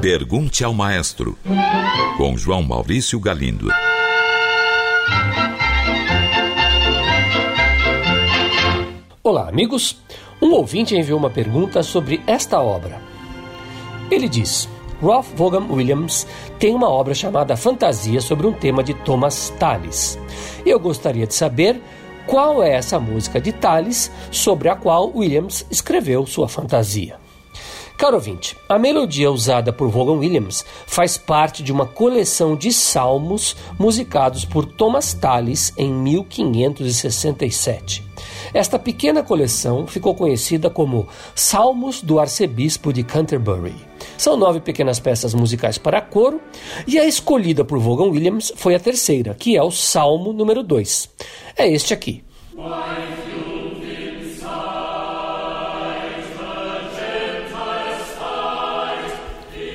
Pergunte ao Maestro, com João Maurício Galindo. Olá, amigos. Um ouvinte enviou uma pergunta sobre esta obra. Ele diz: Ralph Vaughan Williams tem uma obra chamada Fantasia sobre um tema de Thomas Tallis. Eu gostaria de saber qual é essa música de Tallis sobre a qual Williams escreveu sua fantasia. Caro ouvinte, a melodia usada por Vaughan Williams faz parte de uma coleção de salmos musicados por Thomas Tallis em 1567. Esta pequena coleção ficou conhecida como Salmos do Arcebispo de Canterbury. São nove pequenas peças musicais para coro, e a escolhida por Vaughan Williams foi a terceira, que é o Salmo número 2. É este aqui.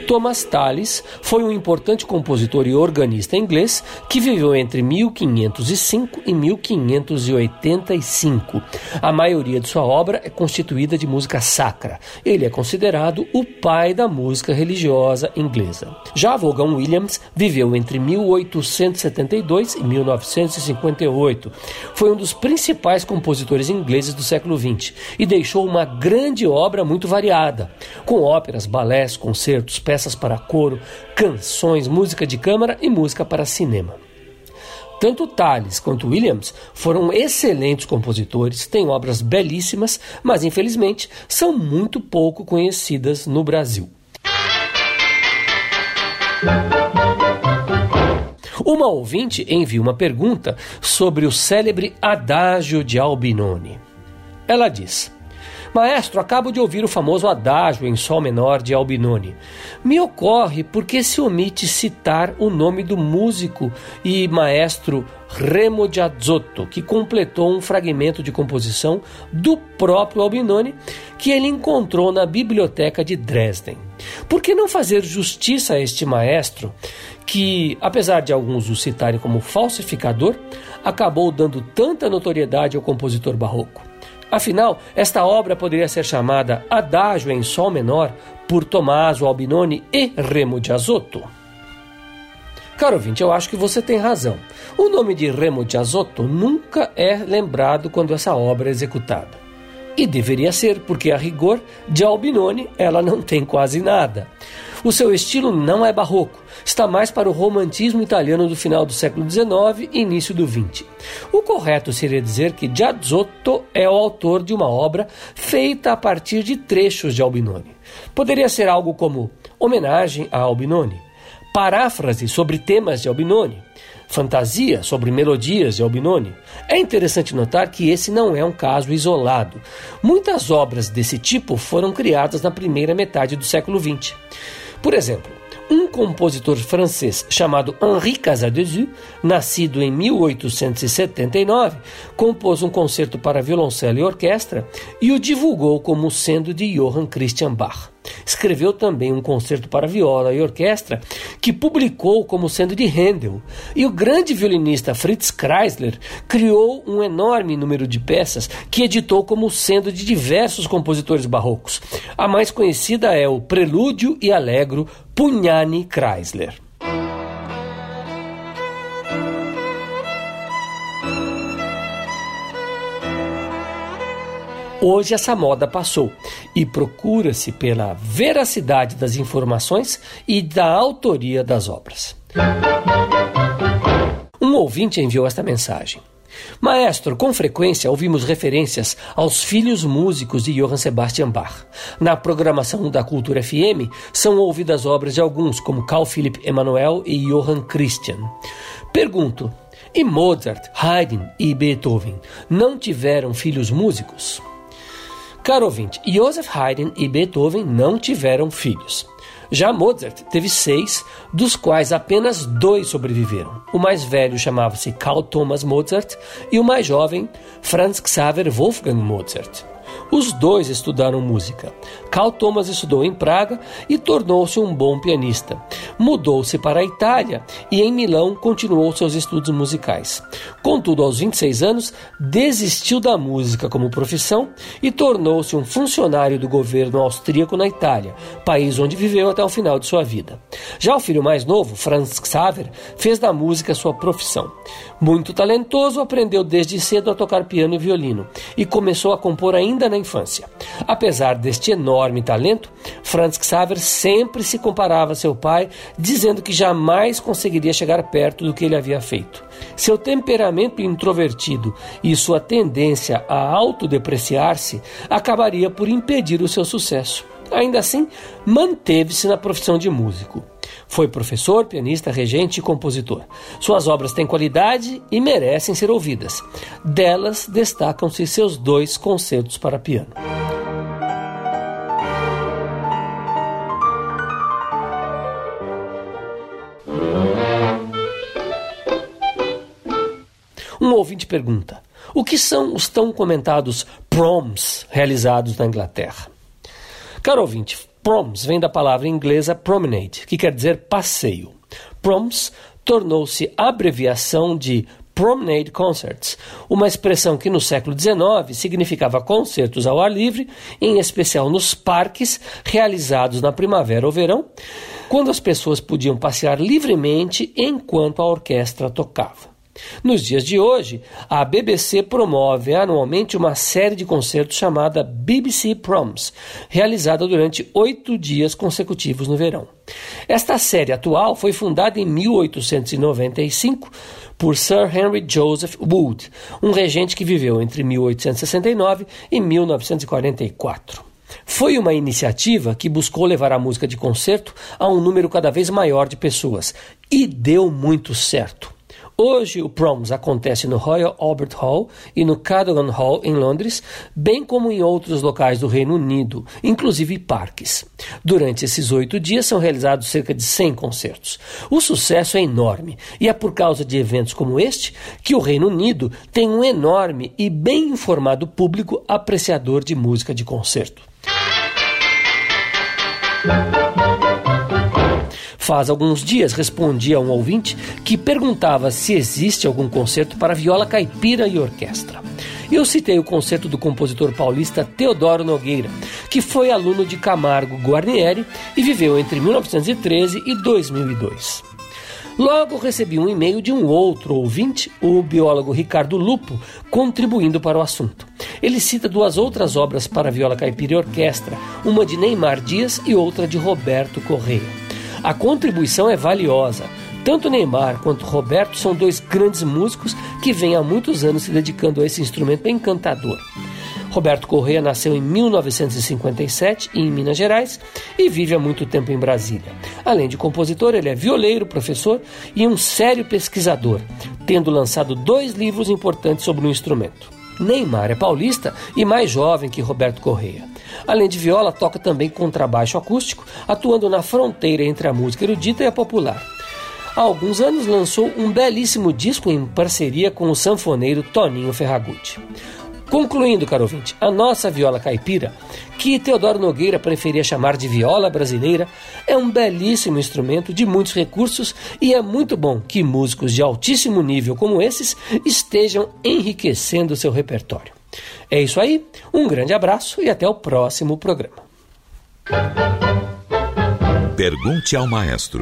Thomas Tallis foi um importante compositor e organista inglês que viveu entre 1505 e 1585. A maioria de sua obra é constituída de música sacra. Ele é considerado o pai da música religiosa inglesa. Já Vaughan Williams viveu entre 1872 e 1958. Foi um dos principais compositores ingleses do século XX e deixou uma grande obra muito variada, com óperas, balés, concertos, peças peças para coro, canções, música de câmara e música para cinema. Tanto Tales quanto Williams foram excelentes compositores, têm obras belíssimas, mas infelizmente são muito pouco conhecidas no Brasil. Uma ouvinte envia uma pergunta sobre o célebre Adágio de Albinoni. Ela diz: Maestro, acabo de ouvir o famoso adágio em sol menor de Albinoni. Me ocorre porque se omite citar o nome do músico e maestro Remo de Azzotto, que completou um fragmento de composição do próprio Albinoni que ele encontrou na biblioteca de Dresden. Por que não fazer justiça a este maestro que, apesar de alguns o citarem como falsificador, acabou dando tanta notoriedade ao compositor barroco? Afinal, esta obra poderia ser chamada Adágio em Sol Menor por Tommaso Albinoni e Remo de Azotto. Caro ouvinte, eu acho que você tem razão. O nome de Remo de Azotto nunca é lembrado quando essa obra é executada. E deveria ser, porque a rigor, de Albinoni ela não tem quase nada. O seu estilo não é barroco, está mais para o romantismo italiano do final do século XIX e início do XX. O correto seria dizer que Giazzotto é o autor de uma obra feita a partir de trechos de Albinoni. Poderia ser algo como homenagem a Albinoni, paráfrase sobre temas de Albinoni, fantasia sobre melodias de Albinoni. É interessante notar que esse não é um caso isolado. Muitas obras desse tipo foram criadas na primeira metade do século XX. Por exemplo, um compositor francês chamado Henri Casadesus, nascido em 1879, compôs um concerto para violoncelo e orquestra e o divulgou como sendo de Johann Christian Bach. Escreveu também um concerto para viola e orquestra que publicou como sendo de Handel. E o grande violinista Fritz Kreisler criou um enorme número de peças que editou como sendo de diversos compositores barrocos. A mais conhecida é o Prelúdio e Allegro Pugnani Kreisler. Hoje essa moda passou e procura-se pela veracidade das informações e da autoria das obras. Um ouvinte enviou esta mensagem. Maestro, com frequência ouvimos referências aos filhos músicos de Johann Sebastian Bach. Na programação da Cultura FM são ouvidas obras de alguns, como Carl Philipp Emanuel e Johann Christian. Pergunto: e Mozart, Haydn e Beethoven não tiveram filhos músicos? Caro ouvinte, Joseph Haydn e Beethoven não tiveram filhos. Já Mozart teve seis, dos quais apenas dois sobreviveram. O mais velho chamava-se Carl Thomas Mozart e o mais jovem, Franz Xaver Wolfgang Mozart. Os dois estudaram música. Carl Thomas estudou em Praga e tornou-se um bom pianista. Mudou-se para a Itália e em Milão continuou seus estudos musicais. Contudo, aos 26 anos, desistiu da música como profissão e tornou-se um funcionário do governo austríaco na Itália, país onde viveu até o final de sua vida. Já o filho mais novo, Franz Xaver, fez da música sua profissão. Muito talentoso, aprendeu desde cedo a tocar piano e violino e começou a compor ainda na infância. Apesar deste enorme talento, Franz Xaver sempre se comparava a seu pai, dizendo que jamais conseguiria chegar perto do que ele havia feito. Seu temperamento introvertido e sua tendência a autodepreciar-se acabaria por impedir o seu sucesso. Ainda assim, manteve-se na profissão de músico. Foi professor, pianista, regente e compositor. Suas obras têm qualidade e merecem ser ouvidas. Delas destacam-se seus dois concertos para piano. Um ouvinte pergunta: o que são os tão comentados proms realizados na Inglaterra? Caro ouvinte, proms vem da palavra inglesa promenade, que quer dizer passeio. Proms tornou-se abreviação de Promenade Concerts, uma expressão que no século XIX significava concertos ao ar livre, em especial nos parques realizados na primavera ou verão, quando as pessoas podiam passear livremente enquanto a orquestra tocava. Nos dias de hoje, a BBC promove anualmente uma série de concertos chamada BBC Proms, realizada durante oito dias consecutivos no verão. Esta série atual foi fundada em 1895 por Sir Henry Joseph Wood, um regente que viveu entre 1869 e 1944. Foi uma iniciativa que buscou levar a música de concerto a um número cada vez maior de pessoas e deu muito certo. Hoje o Proms acontece no Royal Albert Hall e no Cadogan Hall em Londres, bem como em outros locais do Reino Unido, inclusive parques. Durante esses oito dias são realizados cerca de 100 concertos. O sucesso é enorme e é por causa de eventos como este que o Reino Unido tem um enorme e bem informado público apreciador de música de concerto. Faz alguns dias respondi a um ouvinte que perguntava se existe algum concerto para viola caipira e orquestra. Eu citei o concerto do compositor paulista Teodoro Nogueira, que foi aluno de Camargo Guarnieri e viveu entre 1913 e 2002. Logo recebi um e-mail de um outro ouvinte, o biólogo Ricardo Lupo, contribuindo para o assunto. Ele cita duas outras obras para viola caipira e orquestra, uma de Neymar Dias e outra de Roberto Correia. A contribuição é valiosa. Tanto Neymar quanto Roberto são dois grandes músicos que vêm há muitos anos se dedicando a esse instrumento encantador. Roberto Correia nasceu em 1957 em Minas Gerais e vive há muito tempo em Brasília. Além de compositor, ele é violeiro, professor e um sério pesquisador, tendo lançado dois livros importantes sobre o instrumento. Neymar é paulista e mais jovem que Roberto Correia. Além de viola, toca também contrabaixo acústico, atuando na fronteira entre a música erudita e a popular. Há alguns anos lançou um belíssimo disco em parceria com o sanfoneiro Toninho Ferragutti. Concluindo, caro ouvinte, a nossa viola caipira, que Teodoro Nogueira preferia chamar de viola brasileira, é um belíssimo instrumento de muitos recursos e é muito bom que músicos de altíssimo nível como esses estejam enriquecendo seu repertório. É isso aí, um grande abraço e até o próximo programa. Pergunte ao maestro.